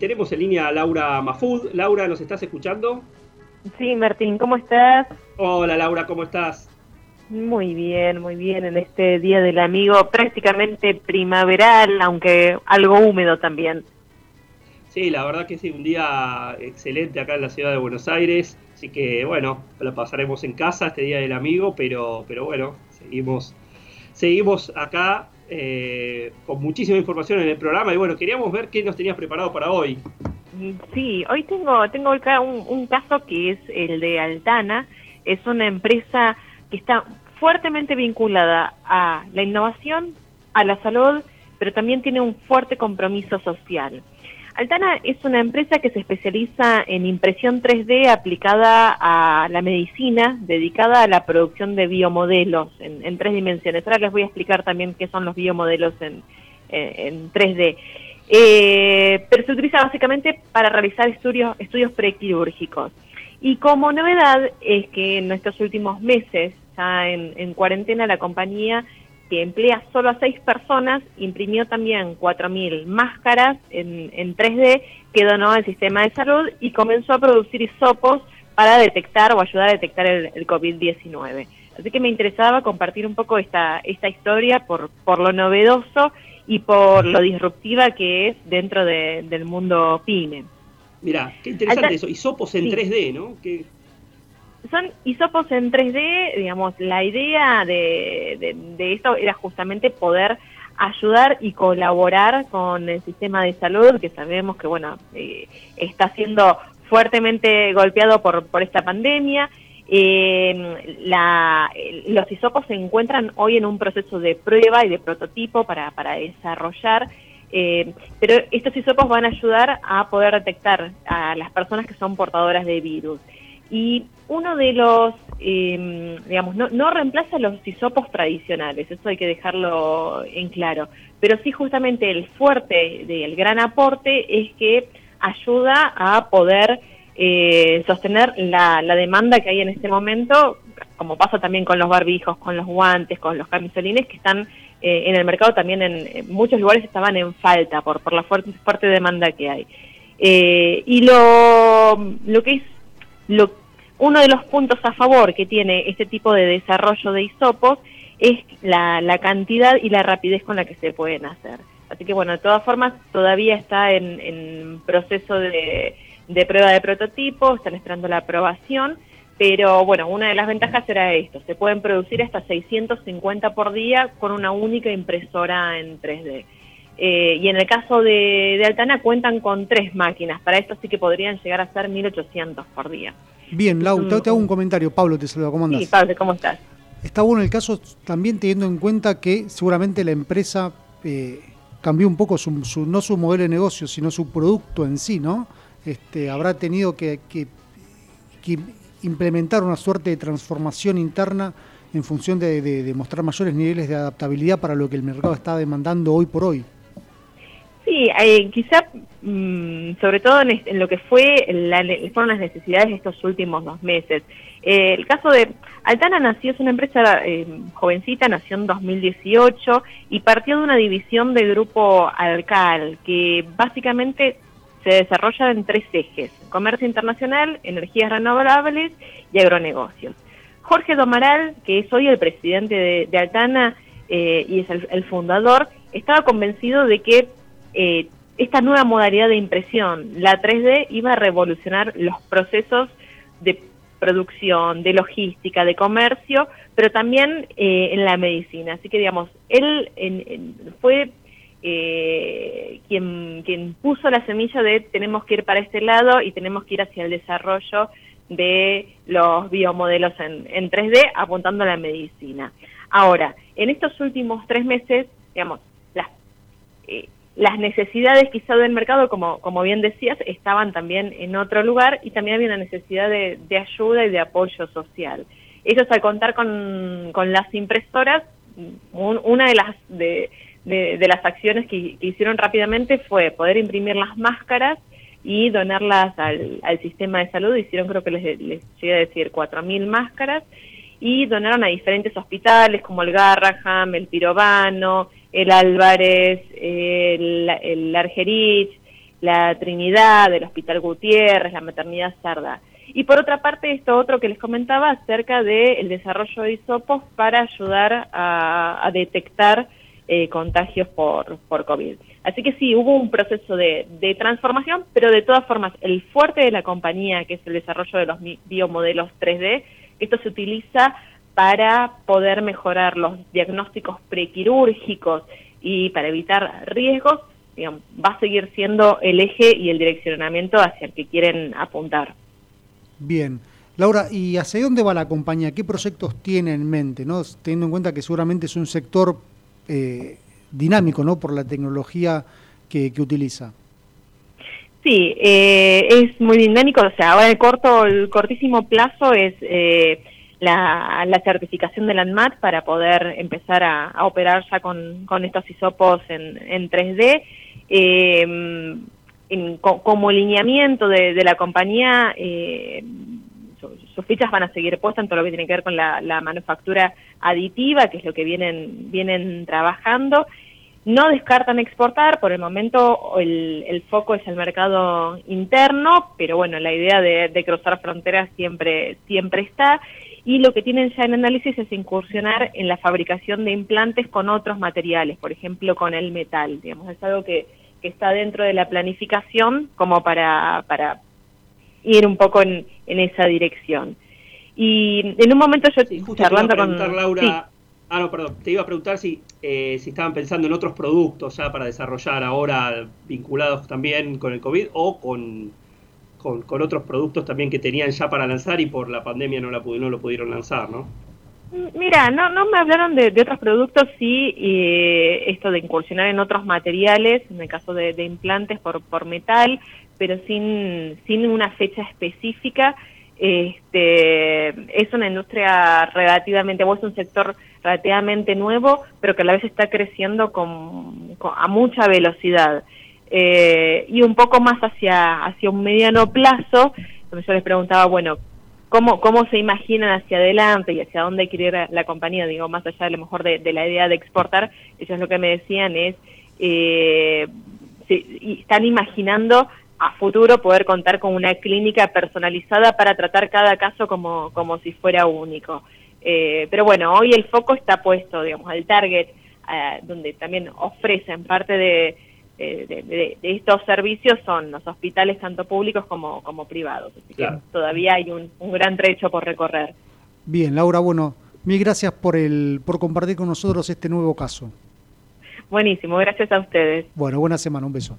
Tenemos en línea a Laura Mafud. Laura, ¿nos estás escuchando? Sí, Martín, ¿cómo estás? Hola Laura, ¿cómo estás? Muy bien, muy bien, en este Día del Amigo prácticamente primaveral, aunque algo húmedo también. Sí, la verdad que sí, un día excelente acá en la ciudad de Buenos Aires, así que bueno, lo pasaremos en casa este Día del Amigo, pero, pero bueno, seguimos, seguimos acá eh, con muchísima información en el programa y bueno, queríamos ver qué nos tenías preparado para hoy. Sí, hoy tengo, tengo un, un caso que es el de Altana, es una empresa que está fuertemente vinculada a la innovación, a la salud, pero también tiene un fuerte compromiso social. Altana es una empresa que se especializa en impresión 3D aplicada a la medicina, dedicada a la producción de biomodelos en, tres dimensiones. Ahora les voy a explicar también qué son los biomodelos en, 3D. Eh, pero se utiliza básicamente para realizar estudios, estudios prequirúrgicos. Y como novedad es que en estos últimos meses, ya en cuarentena, la compañía que emplea solo a seis personas, imprimió también 4.000 máscaras en, en 3D que donó al sistema de salud y comenzó a producir hisopos para detectar o ayudar a detectar el, COVID-19. Así que me interesaba compartir un poco esta, esta historia por, por lo novedoso y por lo disruptiva que es dentro del mundo PYME. Mira, qué interesante eso, hisopos en 3D, ¿no? Son hisopos en 3D, digamos, la idea de, de, esto era justamente poder ayudar y colaborar con el sistema de salud, que sabemos que, bueno, eh, está siendo fuertemente golpeado por, por esta pandemia. Eh, la, los hisopos se encuentran hoy en un proceso de prueba y de prototipo para, para desarrollar, eh, pero estos hisopos van a ayudar a poder detectar a las personas que son portadoras de virus. Y uno de los, em, digamos, no, no reemplaza los hisopos tradicionales, eso hay que dejarlo en claro, pero sí justamente el fuerte, del gran aporte es que ayuda a poder eh, sostener la, la demanda que hay en este momento, como pasa también con los barbijos, con los guantes, con los camisolines, que están eh, en el mercado también en, muchos lugares estaban en falta por, por la fuerte, fuerte demanda que hay. Eh, y lo, lo que es lo uno de los puntos a favor que tiene este tipo de desarrollo de hisopos es la, cantidad y la rapidez con la que se pueden hacer. Así que bueno, de todas formas todavía está en, proceso de, prueba de prototipo, están esperando la aprobación, pero bueno, una de las ventajas era esto, se pueden producir hasta 650 por día con una única impresora en 3D. Eh, y en el caso de, Altana cuentan con tres máquinas, para esto sí que podrían llegar a ser 1800 por día. Bien, Lau, te, hago un comentario. Pablo te saluda, ¿cómo andas? Sí, Pablo, ¿cómo estás? Está bueno el caso también teniendo en cuenta que seguramente la empresa eh, cambió un poco, su, no su modelo de negocio, sino su producto en sí, ¿no? Este, habrá tenido que, implementar una suerte de transformación interna en función de, de, mostrar mayores niveles de adaptabilidad para lo que el mercado está demandando hoy por hoy. Sí, eh, quizá sobre todo en, lo que fue la, fueron las necesidades de estos últimos dos meses. Eh, el caso de Altana nació, es una empresa eh, jovencita, nació en 2018 y partió de una división del grupo Alcal, que básicamente se desarrolla en tres ejes, comercio internacional, energías renovables y agronegocios. Jorge Domaral, que es hoy el presidente de, Altana y es el fundador, estaba convencido de que eh, esta nueva modalidad de impresión, la 3D, iba a revolucionar los procesos de producción, de logística, de comercio, pero también eh, en la medicina. Así que, digamos, él fue eh, quien, quien puso la semilla de tenemos que ir para este lado y tenemos que ir hacia el desarrollo de los biomodelos en, en 3D apuntando a la medicina. Ahora, en estos últimos tres meses, digamos, las, eh, las necesidades quizá del mercado, como, como bien decías, estaban también en otro lugar y también había una necesidad de, ayuda y de apoyo social. Ellos al contar con, con las impresoras, una de las, de, de, las acciones que, hicieron rápidamente fue poder imprimir las máscaras y donarlas al, al sistema de salud. Hicieron creo que les, les llegué a decir 4.000 máscaras y donaron a diferentes hospitales como el Garraham, el Pirobano, el Álvarez, el, el Argerich, la Trinidad, del Hospital Gutiérrez, la Maternidad Sarda. Y por otra parte, esto otro que les comentaba acerca del desarrollo de hisopos para ayudar a, detectar eh, contagios por, por COVID. Así que sí, hubo un proceso de, de, transformación, pero de todas formas, el fuerte de la compañía, que es el desarrollo de los biomodelos 3D, esto se utiliza para poder mejorar los diagnósticos prequirúrgicos y para evitar riesgos, va a seguir siendo el eje y el direccionamiento hacia el que quieren apuntar. Bien. Laura, ¿y hacia dónde va la compañía? ¿Qué proyectos tiene en mente? ¿no? Teniendo en cuenta que seguramente es un sector eh, dinámico ¿no? por la tecnología que, utiliza. Sí, eh, es muy dinámico. O sea, ahora el corto, el cortísimo plazo es eh, la, certificación del ANMAT para poder empezar a, operar ya con, estos hisopos en, en 3D. Eh, como lineamiento de, la compañía, eh, sus fichas van a seguir puestas en todo lo que tiene que ver con la, manufactura aditiva, que es lo que vienen, vienen trabajando. No descartan exportar, por el momento el, foco es el mercado interno, pero bueno, la idea de, cruzar fronteras siempre, siempre está. Y lo que tienen ya en análisis es incursionar en la fabricación de implantes con otros materiales, por ejemplo con el metal. Digamos, es algo que, que está dentro de la planificación como para, para ir un poco en, en esa dirección. Y en un momento yo sí, charlando con... Laura, Ah, no, perdón. Te iba a preguntar si, eh, si estaban pensando en otros productos ya para desarrollar ahora vinculados también con el COVID o con, con, otros productos también que tenían ya para lanzar y por la pandemia no, la, no lo pudieron lanzar, ¿no? Mira, no, no me hablaron de, otros productos, sí, esto de incursionar en otros materiales, en el caso de, implantes por, por metal, pero sin, una fecha específica. Este, es una industria relativamente, o es un sector relativamente nuevo, pero que a la vez está creciendo con, a mucha velocidad. Eh, y un poco más hacia, hacia un mediano plazo, donde yo les preguntaba, bueno, cómo, cómo se imaginan hacia adelante y hacia dónde quiere ir la compañía, digo, más allá a lo mejor de, la idea de exportar, ellos lo que me decían es, eh, están imaginando a futuro poder contar con una clínica personalizada para tratar cada caso como, como si fuera único. Eh, pero bueno, hoy el foco está puesto, digamos, al target, eh, donde también ofrecen parte de, de, estos servicios son los hospitales tanto públicos como, como privados. Así que todavía hay un, un, gran trecho por recorrer. Bien, Laura, bueno, mil gracias por, el, por compartir con nosotros este nuevo caso. Buenísimo, gracias a ustedes. Bueno, buena semana, un beso.